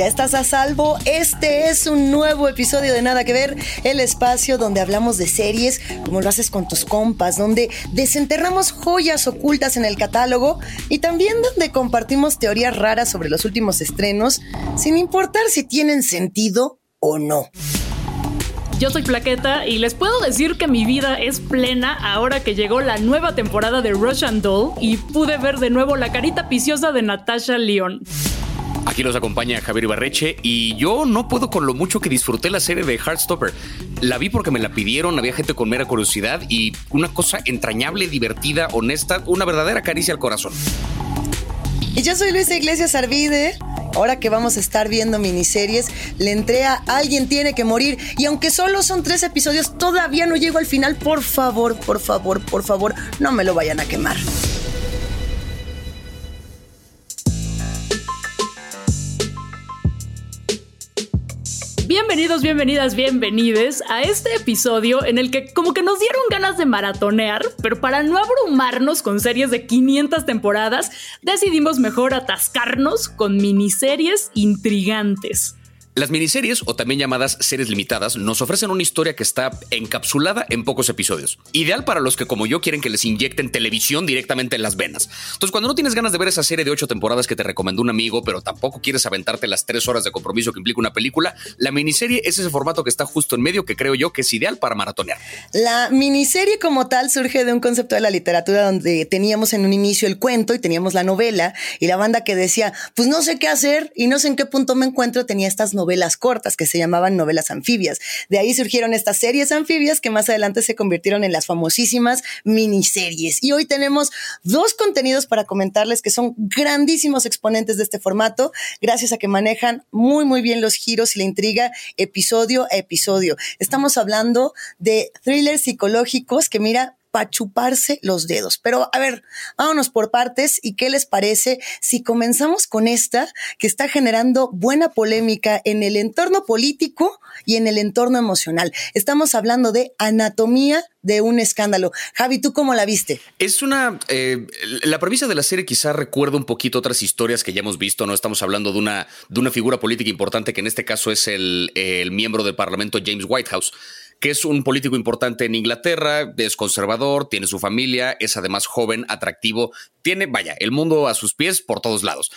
Ya estás a salvo. Este es un nuevo episodio de Nada que Ver, el espacio donde hablamos de series, como lo haces con tus compas, donde desenterramos joyas ocultas en el catálogo y también donde compartimos teorías raras sobre los últimos estrenos, sin importar si tienen sentido o no. Yo soy Plaqueta y les puedo decir que mi vida es plena ahora que llegó la nueva temporada de Russian Doll y pude ver de nuevo la carita piciosa de Natasha Leon. Aquí nos acompaña Javier Ibarreche y yo no puedo con lo mucho que disfruté la serie de Heartstopper. La vi porque me la pidieron, había gente con mera curiosidad y una cosa entrañable, divertida, honesta, una verdadera caricia al corazón. Y yo soy Luisa Iglesias Arvide. Ahora que vamos a estar viendo miniseries, le entré a Alguien tiene que morir. Y aunque solo son tres episodios, todavía no llego al final. Por favor, por favor, por favor, no me lo vayan a quemar. Bienvenidos, bienvenidas, bienvenides a este episodio en el que como que nos dieron ganas de maratonear, pero para no abrumarnos con series de 500 temporadas, decidimos mejor atascarnos con miniseries intrigantes. Las miniseries, o también llamadas series limitadas, nos ofrecen una historia que está encapsulada en pocos episodios. Ideal para los que, como yo, quieren que les inyecten televisión directamente en las venas. Entonces, cuando no tienes ganas de ver esa serie de ocho temporadas que te recomendó un amigo, pero tampoco quieres aventarte las tres horas de compromiso que implica una película, la miniserie es ese formato que está justo en medio que creo yo que es ideal para maratonear. La miniserie como tal surge de un concepto de la literatura donde teníamos en un inicio el cuento y teníamos la novela y la banda que decía, pues no sé qué hacer y no sé en qué punto me encuentro, tenía estas novelas novelas cortas que se llamaban novelas anfibias. De ahí surgieron estas series anfibias que más adelante se convirtieron en las famosísimas miniseries. Y hoy tenemos dos contenidos para comentarles que son grandísimos exponentes de este formato, gracias a que manejan muy, muy bien los giros y la intriga episodio a episodio. Estamos hablando de thrillers psicológicos que, mira, para chuparse los dedos. Pero a ver, vámonos por partes y qué les parece si comenzamos con esta que está generando buena polémica en el entorno político y en el entorno emocional. Estamos hablando de anatomía de un escándalo. Javi, ¿tú cómo la viste? Es una... Eh, la premisa de la serie quizá recuerda un poquito otras historias que ya hemos visto, ¿no? Estamos hablando de una, de una figura política importante que en este caso es el, el miembro del Parlamento James Whitehouse que es un político importante en Inglaterra, es conservador, tiene su familia, es además joven, atractivo, tiene, vaya, el mundo a sus pies por todos lados.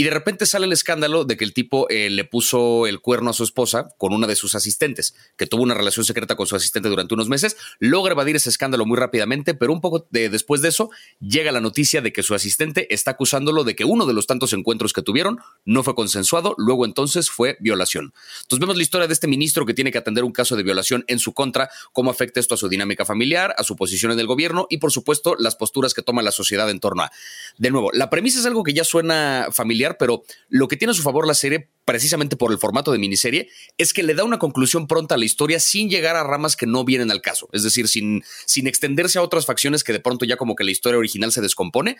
Y de repente sale el escándalo de que el tipo eh, le puso el cuerno a su esposa con una de sus asistentes, que tuvo una relación secreta con su asistente durante unos meses, logra evadir ese escándalo muy rápidamente, pero un poco después de eso llega la noticia de que su asistente está acusándolo de que uno de los tantos encuentros que tuvieron no fue consensuado, luego entonces fue violación. Entonces vemos la historia de este ministro que tiene que atender un caso de violación en su contra, cómo afecta esto a su dinámica familiar, a su posición en el gobierno y por supuesto las posturas que toma la sociedad en torno a. De nuevo, la premisa es algo que ya suena familiar, pero lo que tiene a su favor la serie precisamente por el formato de miniserie, es que le da una conclusión pronta a la historia sin llegar a ramas que no vienen al caso. Es decir, sin, sin extenderse a otras facciones que de pronto ya como que la historia original se descompone.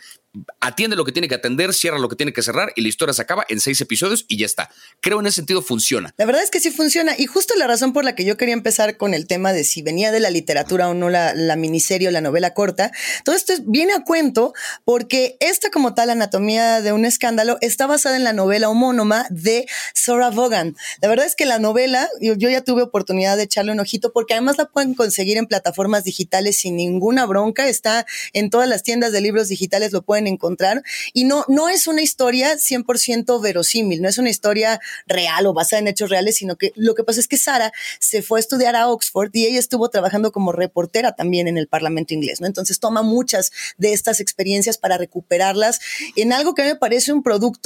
Atiende lo que tiene que atender, cierra lo que tiene que cerrar y la historia se acaba en seis episodios y ya está. Creo en ese sentido funciona. La verdad es que sí funciona. Y justo la razón por la que yo quería empezar con el tema de si venía de la literatura o no la, la miniserie o la novela corta, todo esto viene a cuento porque esta como tal anatomía de un escándalo está basada en la novela homónoma de Sora Vaughan. La verdad es que la novela, yo, ya tuve oportunidad de echarle un ojito porque además la pueden conseguir en plataformas digitales sin ninguna bronca. Está en todas las tiendas de libros digitales, lo pueden encontrar. Y no, no es una historia 100% verosímil, no es una historia real o basada en hechos reales, sino que lo que pasa es que Sara se fue a estudiar a Oxford y ella estuvo trabajando como reportera también en el Parlamento inglés, ¿no? Entonces toma muchas de estas experiencias para recuperarlas en algo que me parece un producto,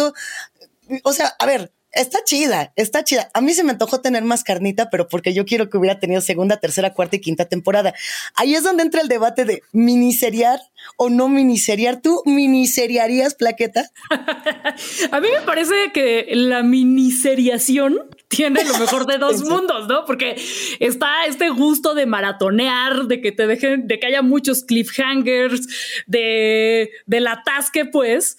o sea, a ver, Está chida, está chida. A mí se me antojó tener más carnita, pero porque yo quiero que hubiera tenido segunda, tercera, cuarta y quinta temporada. Ahí es donde entra el debate de miniseriar o no miniseriar. ¿Tú miniseriarías plaqueta? a mí me parece que la miniseriación tiene lo mejor de dos mundos, ¿no? Porque está este gusto de maratonear, de que te dejen, de que haya muchos cliffhangers, de, del atasque, pues,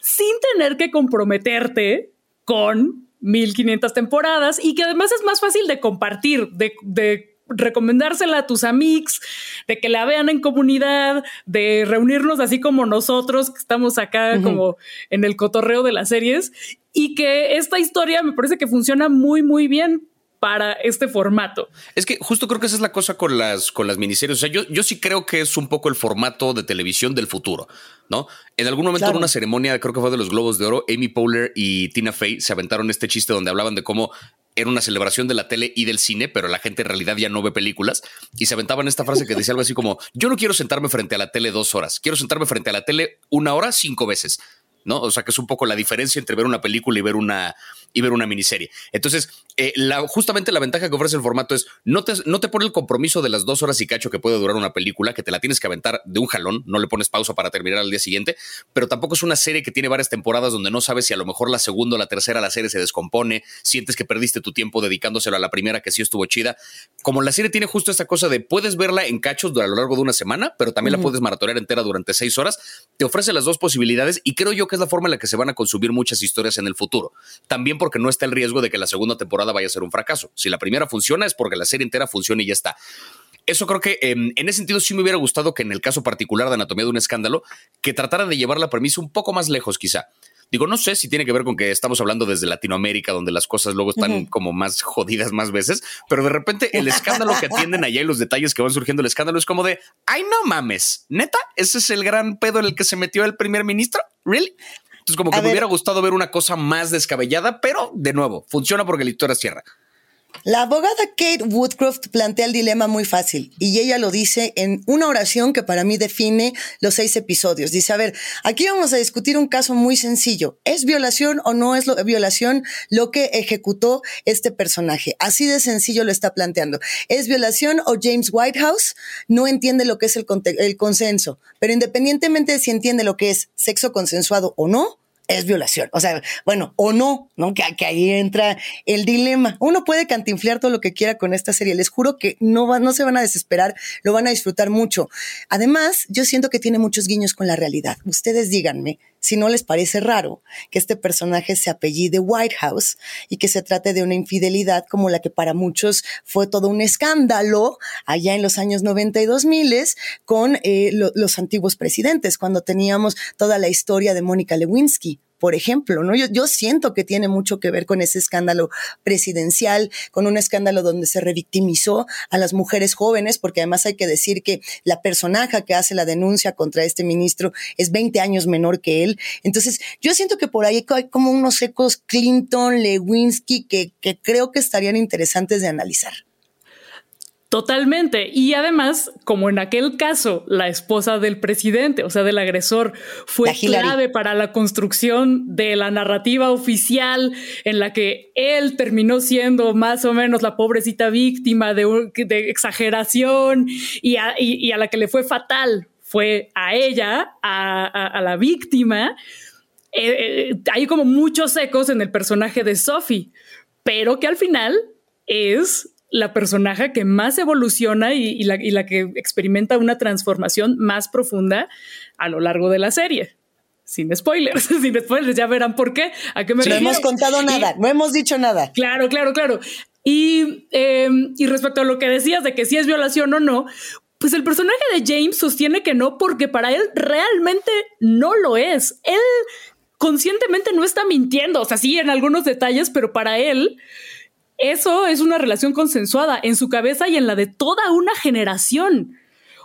sin tener que comprometerte con 1500 temporadas y que además es más fácil de compartir, de, recomendársela a tus amigos, de que la vean en comunidad, de reunirnos así como nosotros que estamos acá como en el cotorreo de las series y que esta historia me parece que funciona muy, muy bien para este formato. Es que justo creo que esa es la cosa con las, con las miniseries. O sea, yo, yo sí creo que es un poco el formato de televisión del futuro, ¿no? En algún momento en una ceremonia, creo que fue de los Globos de Oro, Amy Poehler y Tina Fey se aventaron este chiste donde hablaban de cómo era una celebración de la tele y del cine, pero la gente en realidad ya no ve películas. Y se aventaban esta frase que decía algo así como, yo no quiero sentarme frente a la tele dos horas, quiero sentarme frente a la tele una hora cinco veces. ¿no? O sea, que es un poco la diferencia entre ver una película y ver una, y ver una miniserie. Entonces, eh, la, justamente la ventaja que ofrece el formato es no te, no te pone el compromiso de las dos horas y cacho que puede durar una película, que te la tienes que aventar de un jalón, no le pones pausa para terminar al día siguiente, pero tampoco es una serie que tiene varias temporadas donde no sabes si a lo mejor la segunda o la tercera la serie se descompone, sientes que perdiste tu tiempo dedicándoselo a la primera que sí estuvo chida. Como la serie tiene justo esta cosa de puedes verla en cachos a lo largo de una semana, pero también la puedes maratonear entera durante seis horas, te ofrece las dos posibilidades y creo yo que es la forma en la que se van a consumir muchas historias en el futuro. También porque no está el riesgo de que la segunda temporada vaya a ser un fracaso. Si la primera funciona es porque la serie entera funciona y ya está. Eso creo que em, en ese sentido sí me hubiera gustado que en el caso particular de Anatomía de un Escándalo, que tratara de llevar la premisa un poco más lejos quizá. Digo, no sé si tiene que ver con que estamos hablando desde Latinoamérica, donde las cosas luego están como más jodidas más veces, pero de repente el escándalo que atienden allá y los detalles que van surgiendo el escándalo es como de, ay, no mames, neta, ese es el gran pedo en el que se metió el primer ministro, ¿really? Entonces, como que me hubiera gustado ver una cosa más descabellada, pero de nuevo, funciona porque la historia cierra. La abogada Kate Woodcroft plantea el dilema muy fácil y ella lo dice en una oración que para mí define los seis episodios. Dice, a ver, aquí vamos a discutir un caso muy sencillo. ¿Es violación o no es violación lo que ejecutó este personaje? Así de sencillo lo está planteando. ¿Es violación o James Whitehouse no entiende lo que es el, el consenso? Pero independientemente de si entiende lo que es sexo consensuado o no, es violación. O sea, bueno, o no, ¿no? Que, ahí entra el dilema. Uno puede cantinflear todo lo que quiera con esta serie. Les juro que no, va, no se van a desesperar, lo van a disfrutar mucho. Además, yo siento que tiene muchos guiños con la realidad. Ustedes díganme si no les parece raro que este personaje se apellide Whitehouse y que se trate de una infidelidad como la que para muchos fue todo un escándalo allá en los años 90 y 2000 con eh, los antiguos presidentes, cuando teníamos toda la historia de Mónica Lewinsky por ejemplo, ¿no? Yo, yo siento que tiene mucho que ver con ese escándalo presidencial, con un escándalo donde se revictimizó a las mujeres jóvenes, porque además hay que decir que la personaje que hace la denuncia contra este ministro es 20 años menor que él. Entonces, yo siento que por ahí hay como unos ecos Clinton, Lewinsky, que, que creo que estarían interesantes de analizar. Totalmente. Y además, como en aquel caso, la esposa del presidente, o sea, del agresor, fue clave para la construcción de la narrativa oficial en la que él terminó siendo más o menos la pobrecita víctima de, de exageración y a, y, a, la que le fue fatal fue a ella, a, la víctima. Eh, eh, hay como muchos ecos en el personaje de Sophie, pero que al final es la personaje que más evoluciona y, la, que experimenta una transformación más profunda a lo largo de la serie. Sin spoilers, sin spoilers, ya verán por qué. ¿A qué me No hemos contado nada, no hemos dicho nada. Claro, claro, claro. Y, em, y respecto a lo que decías de que si es violación o no, pues el personaje de James sostiene que no, porque para él realmente no lo es. Él conscientemente no está mintiendo, o sea, sí en algunos detalles, pero para él eso es una relación consensuada en su cabeza y en la de toda una generación.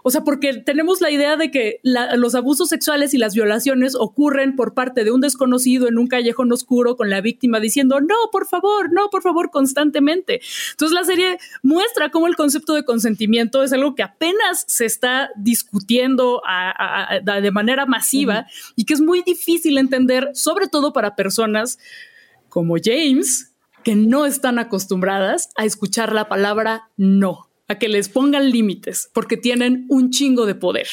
O sea, porque tenemos la idea de que los abusos sexuales y las violaciones ocurren por parte de un desconocido en un callejón oscuro con la víctima diciendo, no, por favor, no, por favor, constantemente. Entonces la serie muestra cómo el concepto de consentimiento es algo que apenas se está discutiendo de manera masiva y que es muy difícil entender, sobre todo para personas como James, que no están acostumbradas a escuchar la palabra no, a que les pongan límites, porque tienen un chingo de poder.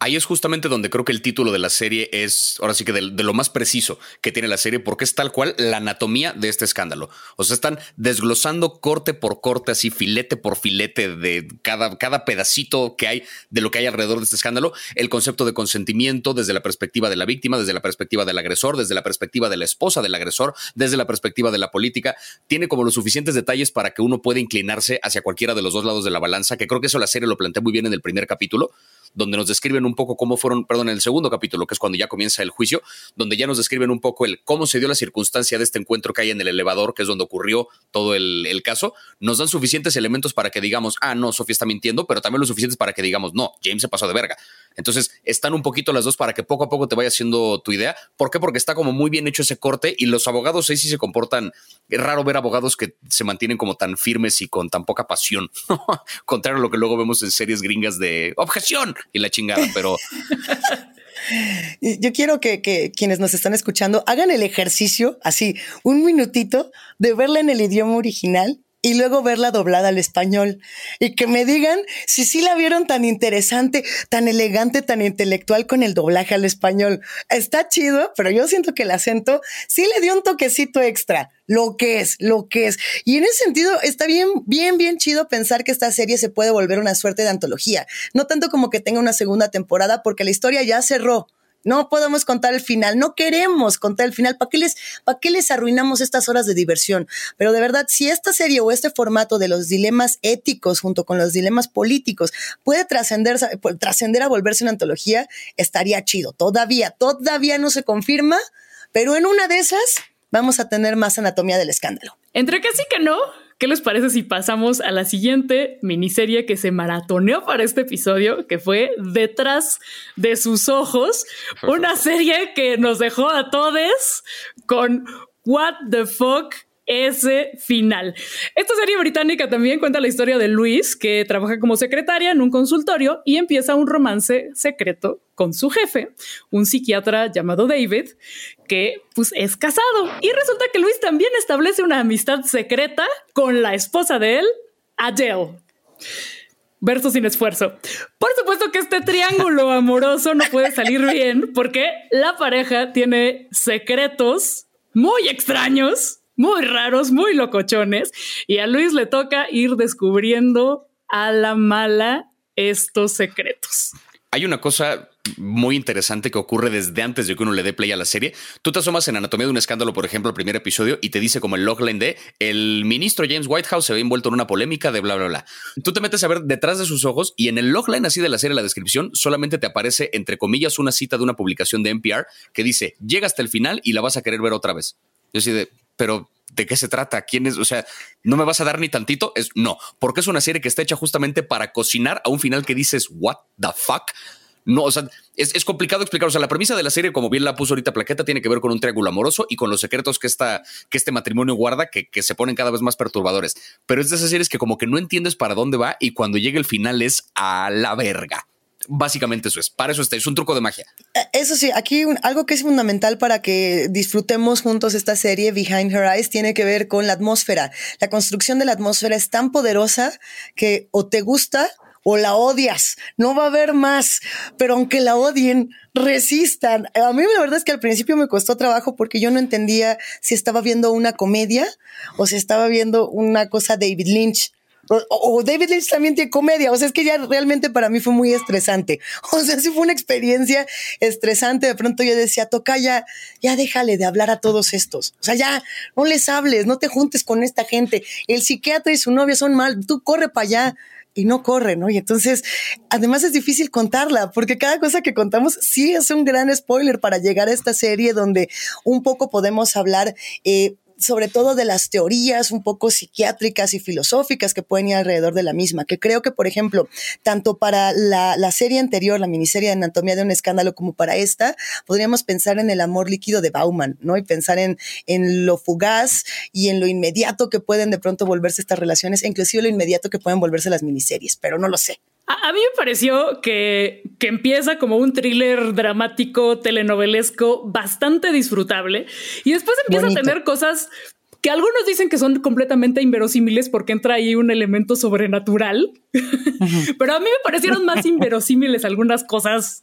Ahí es justamente donde creo que el título de la serie es, ahora sí que de, lo más preciso que tiene la serie, porque es tal cual la anatomía de este escándalo. O sea, están desglosando corte por corte, así filete por filete de cada, cada pedacito que hay de lo que hay alrededor de este escándalo, el concepto de consentimiento desde la perspectiva de la víctima, desde la perspectiva del agresor, desde la perspectiva de la esposa del agresor, desde la perspectiva de la política. Tiene como los suficientes detalles para que uno pueda inclinarse hacia cualquiera de los dos lados de la balanza, que creo que eso la serie lo plantea muy bien en el primer capítulo, donde nos describen un poco cómo fueron, perdón, en el segundo capítulo, que es cuando ya comienza el juicio, donde ya nos describen un poco el cómo se dio la circunstancia de este encuentro que hay en el elevador, que es donde ocurrió todo el, caso, nos dan suficientes elementos para que digamos, ah, no, Sofía está mintiendo, pero también lo suficientes para que digamos, no, James se pasó de verga. Entonces, están un poquito las dos para que poco a poco te vaya haciendo tu idea. ¿Por qué? Porque está como muy bien hecho ese corte y los abogados ahí sí se comportan. Es raro ver abogados que se mantienen como tan firmes y con tan poca pasión. Contrario a lo que luego vemos en series gringas de objeción y la chingada, pero. Yo quiero que, que, quienes nos están escuchando hagan el ejercicio, así, un minutito, de verla en el idioma original y luego verla doblada al español y que me digan si sí la vieron tan interesante, tan elegante, tan intelectual con el doblaje al español. Está chido, pero yo siento que el acento sí le dio un toquecito extra, lo que es, lo que es. Y en ese sentido está bien, bien, bien chido pensar que esta serie se puede volver una suerte de antología, no tanto como que tenga una segunda temporada porque la historia ya cerró no podemos contar el final, no queremos contar el final. ¿Para qué, les, ¿Para les arruinamos estas horas de diversión? Pero de verdad, si esta serie o este formato de los dilemas éticos junto con los dilemas políticos puede trascender, trascender a volverse una antología, estaría chido. Todavía, todavía no se confirma, pero en una de esas vamos a tener más anatomía del escándalo. Entre que sí que no, ¿Qué les parece si pasamos a la siguiente miniserie que se maratoneó para este episodio, que fue Detrás de sus ojos? Una serie que nos dejó a todos con What the fuck ese final. Esta serie británica también cuenta la historia de Luis, que trabaja como secretaria en un consultorio y empieza un romance secreto con su jefe, un psiquiatra llamado David, que pues es casado. Y resulta que Luis también establece una amistad secreta con la esposa de él, Adele. Verso sin esfuerzo. Por supuesto que este triángulo amoroso no puede salir bien porque la pareja tiene secretos muy extraños muy raros, muy locochones, y a Luis le toca ir descubriendo a la mala estos secretos. Hay una cosa muy interesante que ocurre desde antes de que uno le dé play a la serie. Tú te asomas en Anatomía de un escándalo, por ejemplo, el primer episodio, y te dice como el logline de el ministro James Whitehouse se ve envuelto en una polémica de bla, bla, bla. Tú te metes a ver detrás de sus ojos y en el logline así de la serie, la descripción, solamente te aparece, entre comillas, una cita de una publicación de NPR que dice, llega hasta el final y la vas a querer ver otra vez. Yo así de, pero ¿de qué se trata? ¿Quién es? O sea, ¿no me vas a dar ni tantito? Es no, porque es una serie que está hecha justamente para cocinar a un final que dices, what the fuck? No, o sea, es, complicado explicar. O sea, la premisa de la serie, como bien la puso ahorita Plaqueta, tiene que ver con un triángulo amoroso y con los secretos que, que este matrimonio guarda, que, que se ponen cada vez más perturbadores. Pero es de esas series que como que no entiendes para dónde va y cuando llega el final es a la verga básicamente eso es. Para eso está, es un truco de magia. Eh, eso sí, aquí algo que es fundamental para que disfrutemos juntos esta serie, Behind Her Eyes, tiene que ver con la atmósfera. La construcción de la atmósfera es tan poderosa que o te gusta o la odias. No va a haber más, pero aunque la odien, resistan. A mí la verdad es que al principio me costó trabajo porque yo no entendía si estaba viendo una comedia o si estaba viendo una cosa David Lynch. O, David Lynch también tiene comedia. O sea, es que ya realmente para mí fue muy estresante. O sea, sí fue una experiencia estresante. De pronto yo decía, toca ya, ya déjale de hablar a todos estos. O sea, ya no les hables, no te juntes con esta gente. El psiquiatra y su novia son mal. Tú corre para allá y no corre, ¿no? Y entonces, además es difícil contarla, porque cada cosa que contamos sí es un gran spoiler para llegar a esta serie donde un poco podemos hablar eh, sobre todo de las teorías un poco psiquiátricas y filosóficas que pueden ir alrededor de la misma, que creo que, por ejemplo, tanto para la, serie anterior, la miniserie de Anatomía de un Escándalo, como para esta, podríamos pensar en el amor líquido de Bauman, ¿no? Y pensar en, en lo fugaz y en lo inmediato que pueden de pronto volverse estas relaciones, e inclusive lo inmediato que pueden volverse las miniseries, pero no lo sé. A, mí me pareció que, que, empieza como un thriller dramático, telenovelesco, bastante disfrutable. Y después empieza a tener cosas que algunos dicen que son completamente inverosímiles porque entra ahí un elemento sobrenatural. Pero a mí me parecieron más inverosímiles algunas cosas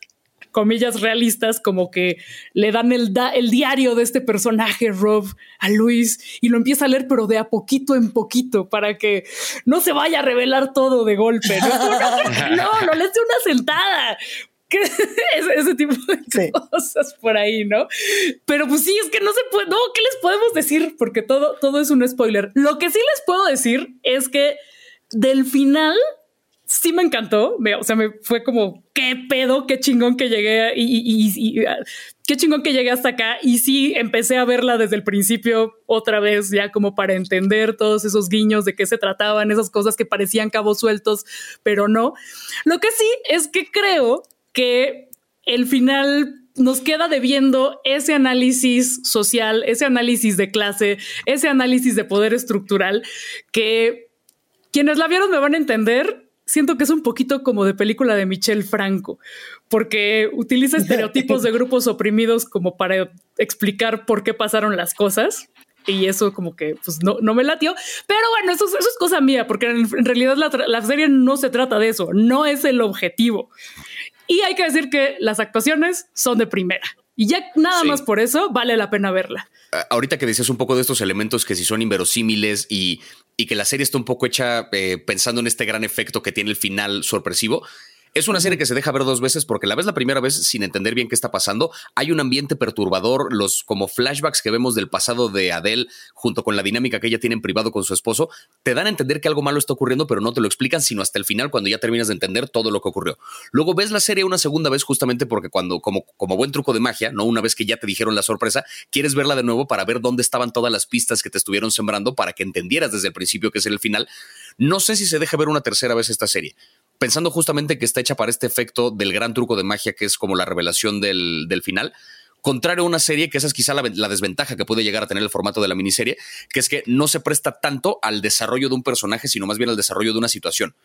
comillas realistas, como que le dan el, el diario de este personaje, Rob, a Luis y lo empieza a leer, pero de a poquito en poquito para que no se vaya a revelar todo de golpe. No, no, no, le hace una sentada. ese, tipo de cosas por ahí, ¿no? Pero pues sí, es que no se puede, no, ¿qué les podemos decir? Porque todo, todo es un spoiler. Lo que sí les puedo decir es que del final sí me encantó. o sea, me fue como, qué pedo, qué chingón que llegué y, ah, qué chingón que llegué hasta acá. Y sí, empecé a verla desde el principio otra vez, ya como para entender todos esos guiños de qué se trataban, esas cosas que parecían cabos sueltos, pero no. Lo que sí es que creo que el final nos queda debiendo ese análisis social, ese análisis de clase, ese análisis de poder estructural que quienes la vieron me van a entender siento que es un poquito como de película de Michel Franco, porque utiliza estereotipos de grupos oprimidos como para explicar por qué pasaron las cosas. Y eso como que pues no, no me latió. Pero bueno, eso, eso es cosa mía, porque en, realidad la, la serie no se trata de eso, no es el objetivo. Y hay que decir que las actuaciones son de primera. Y ya nada más por eso vale la pena verla. Ahorita que decías un poco de estos elementos que si son inverosímiles y, y que la serie está un poco hecha eh, pensando en este gran efecto que tiene el final sorpresivo, es una serie que se deja ver dos veces porque la ves la primera vez sin entender bien qué está pasando. Hay un ambiente perturbador, los como flashbacks que vemos del pasado de Adele junto con la dinámica que ella tiene en privado con su esposo, te dan a entender que algo malo está ocurriendo, pero no te lo explican sino hasta el final cuando ya terminas de entender todo lo que ocurrió. Luego ves la serie una segunda vez justamente porque cuando como como buen truco de magia, no una vez que ya te dijeron la sorpresa, quieres verla de nuevo para ver dónde estaban todas las pistas que te estuvieron sembrando para que entendieras desde el principio que es el final. No sé si se deja ver una tercera vez esta serie pensando justamente que está hecha para este efecto del gran truco de magia que es como la revelación del, final. Contrario a una serie, que esa es quizá la, la, desventaja que puede llegar a tener el formato de la miniserie, que es que no se presta tanto al desarrollo de un personaje, sino más bien al desarrollo de una situación.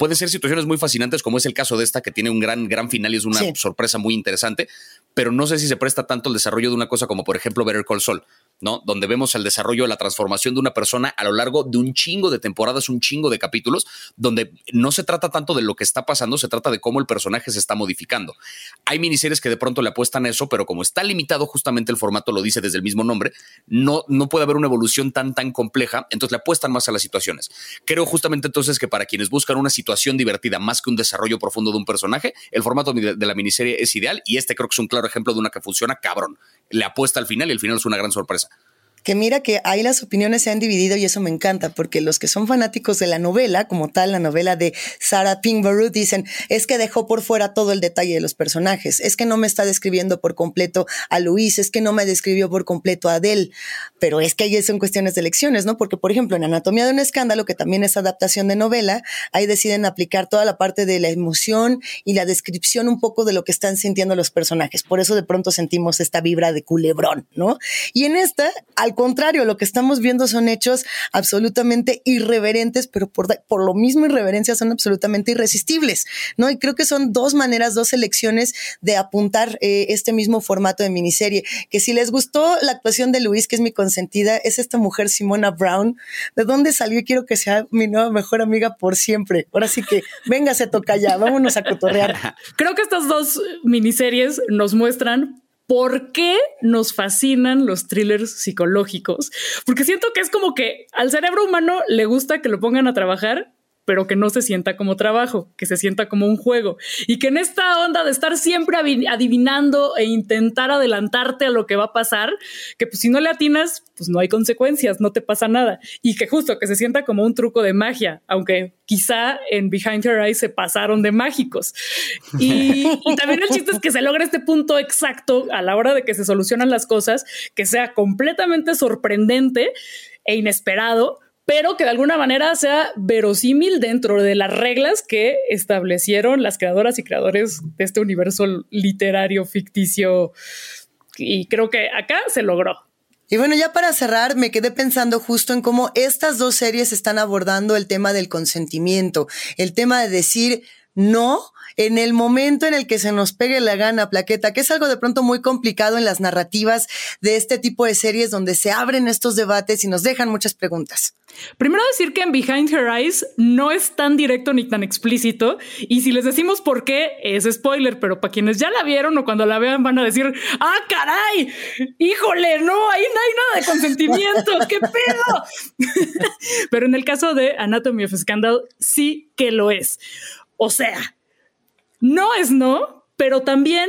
Pueden ser situaciones muy fascinantes, como es el caso de esta, que tiene un gran, gran final y es una sorpresa muy interesante, pero no sé si se presta tanto al desarrollo de una cosa como, por ejemplo, Better Call Saul, ¿no? Donde vemos el desarrollo, la transformación de una persona a lo largo de un chingo de temporadas, un chingo de capítulos, donde no se trata tanto de lo que está pasando, se trata de cómo el personaje se está modificando. Hay miniseries que de pronto le apuestan a eso, pero como está limitado justamente el formato, lo dice desde el mismo nombre, no, no puede haber una evolución tan, tan compleja, entonces le apuestan más a las situaciones. Creo justamente entonces que para quienes buscan una situación divertida más que un desarrollo profundo de un personaje, el formato de la miniserie es ideal y este creo que es un claro ejemplo de una que funciona cabrón. Le apuesta al final y el final es una gran sorpresa que mira que ahí las opiniones se han dividido y eso me encanta, porque los que son fanáticos de la novela, como tal, la novela de Sarah Pinkborough, dicen, es que dejó por fuera todo el detalle de los personajes, es que no me está describiendo por completo a Luis, es que no me describió por completo a Adele, pero es que ahí son cuestiones de elecciones, ¿no? Porque, por ejemplo, en Anatomía de un Escándalo, que también es adaptación de novela, ahí deciden aplicar toda la parte de la emoción y la descripción un poco de lo que están sintiendo los personajes, por eso de pronto sentimos esta vibra de culebrón, ¿no? Y en esta, al contrario, lo que estamos viendo son hechos absolutamente irreverentes, pero por, por lo mismo irreverencia son absolutamente irresistibles, ¿no? Y creo que son dos maneras, dos elecciones de apuntar eh, este mismo formato de miniserie, que si les gustó la actuación de Luis, que es mi consentida, es esta mujer Simona Brown, ¿de dónde salió? Quiero que sea mi nueva mejor amiga por siempre. Ahora sí que véngase, toca ya, vámonos a cotorrear. Creo que estas dos miniseries nos muestran por qué nos fascinan los thrillers psicológicos. Porque siento que es como que al cerebro humano le gusta que lo pongan a trabajar pero que no se sienta como trabajo, que se sienta como un juego. Y que en esta onda de estar siempre adivinando e intentar adelantarte a lo que va a pasar, que pues si no le atinas, pues no hay consecuencias, no te pasa nada. Y que justo que se sienta como un truco de magia, aunque quizá en Behind Her Eyes se pasaron de mágicos. Y, y también el chiste es que se logra este punto exacto a la hora de que se solucionan las cosas, que sea completamente sorprendente e inesperado, pero que de alguna manera sea verosímil dentro de las reglas que establecieron las creadoras y creadores de este universo literario ficticio. Y creo que acá se logró. Y bueno, ya para cerrar, me quedé pensando justo en cómo estas dos series están abordando el tema del consentimiento, el tema de decir no en el momento en el que se nos pegue la gana, plaqueta, que es algo de pronto muy complicado en las narrativas de este tipo de series donde se abren estos debates y nos dejan muchas preguntas. Primero decir que en Behind Her Eyes no es tan directo ni tan explícito y si les decimos por qué es spoiler, pero para quienes ya la vieron o cuando la vean van a decir, ah, caray, híjole, no, ahí no hay nada de consentimiento, qué pedo. pero en el caso de Anatomy of Scandal sí que lo es. O sea, no es no, pero también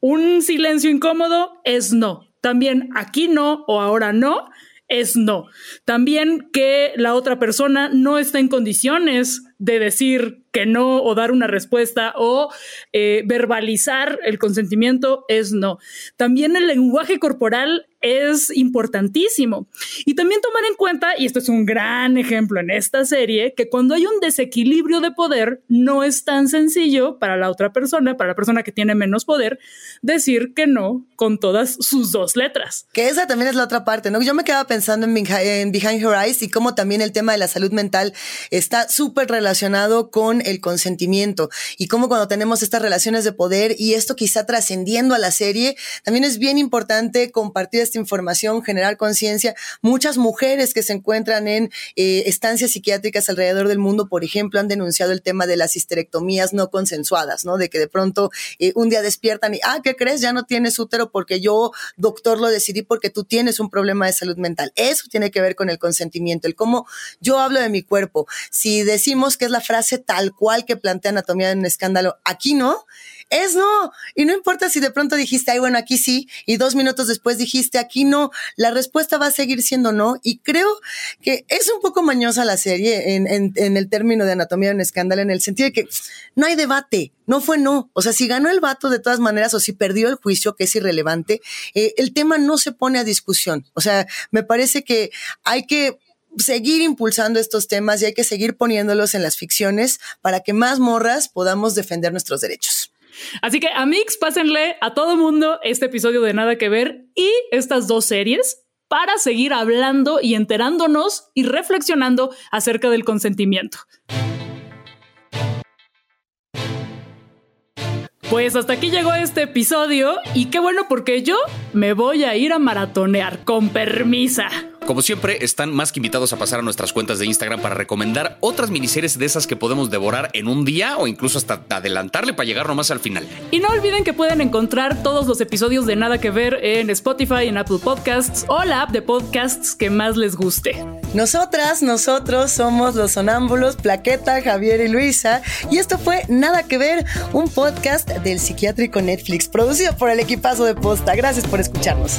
un silencio incómodo es no. También aquí no o ahora no es no. También que la otra persona no está en condiciones de decir que no o dar una respuesta o eh, verbalizar el consentimiento es no. También el lenguaje corporal es importantísimo. Y también tomar en cuenta, y esto es un gran ejemplo en esta serie, que cuando hay un desequilibrio de poder, no es tan sencillo para la otra persona, para la persona que tiene menos poder, decir que no con todas sus dos letras. Que esa también es la otra parte, ¿no? Yo me quedaba pensando en, Behind Her Eyes y cómo también el tema de la salud mental está súper relacionado con el consentimiento y cómo cuando tenemos estas relaciones de poder y esto quizá trascendiendo a la serie, también es bien importante compartir información, generar conciencia. Muchas mujeres que se encuentran en eh, estancias psiquiátricas alrededor del mundo, por ejemplo, han denunciado el tema de las histerectomías no consensuadas, ¿no? De que de pronto eh, un día despiertan y, ah, ¿qué crees? Ya no tienes útero porque yo, doctor, lo decidí porque tú tienes un problema de salud mental. Eso tiene que ver con el consentimiento, el cómo yo hablo de mi cuerpo. Si decimos que es la frase tal cual que plantea Anatomía en un escándalo, aquí no, es no. Y no importa si de pronto dijiste, ay, bueno, aquí sí, y dos minutos después dijiste, aquí no, la respuesta va a seguir siendo no. Y creo que es un poco mañosa la serie en, el término de anatomía de un escándalo, en el sentido de que no hay debate, no fue no. O sea, si ganó el vato de todas maneras o si perdió el juicio, que es irrelevante, eh, el tema no se pone a discusión. O sea, me parece que hay que seguir impulsando estos temas y hay que seguir poniéndolos en las ficciones para que más morras podamos defender nuestros derechos. Así que a Mix, pásenle a todo mundo este episodio de Nada que Ver y estas dos series para seguir hablando y enterándonos y reflexionando acerca del consentimiento. Pues hasta aquí llegó este episodio y qué bueno porque yo me voy a ir a maratonear con permisa. Como siempre, están más que invitados a pasar a nuestras cuentas de Instagram para recomendar otras miniseries de esas que podemos devorar en un día o incluso hasta adelantarle para llegar nomás al final. Y no olviden que pueden encontrar todos los episodios de Nada que Ver en Spotify, en Apple Podcasts o la app de podcasts que más les guste. Nosotras, nosotros somos los sonámbulos Plaqueta, Javier y Luisa. Y esto fue Nada que Ver, un podcast del psiquiátrico Netflix, producido por el equipazo de Posta. Gracias por escucharnos.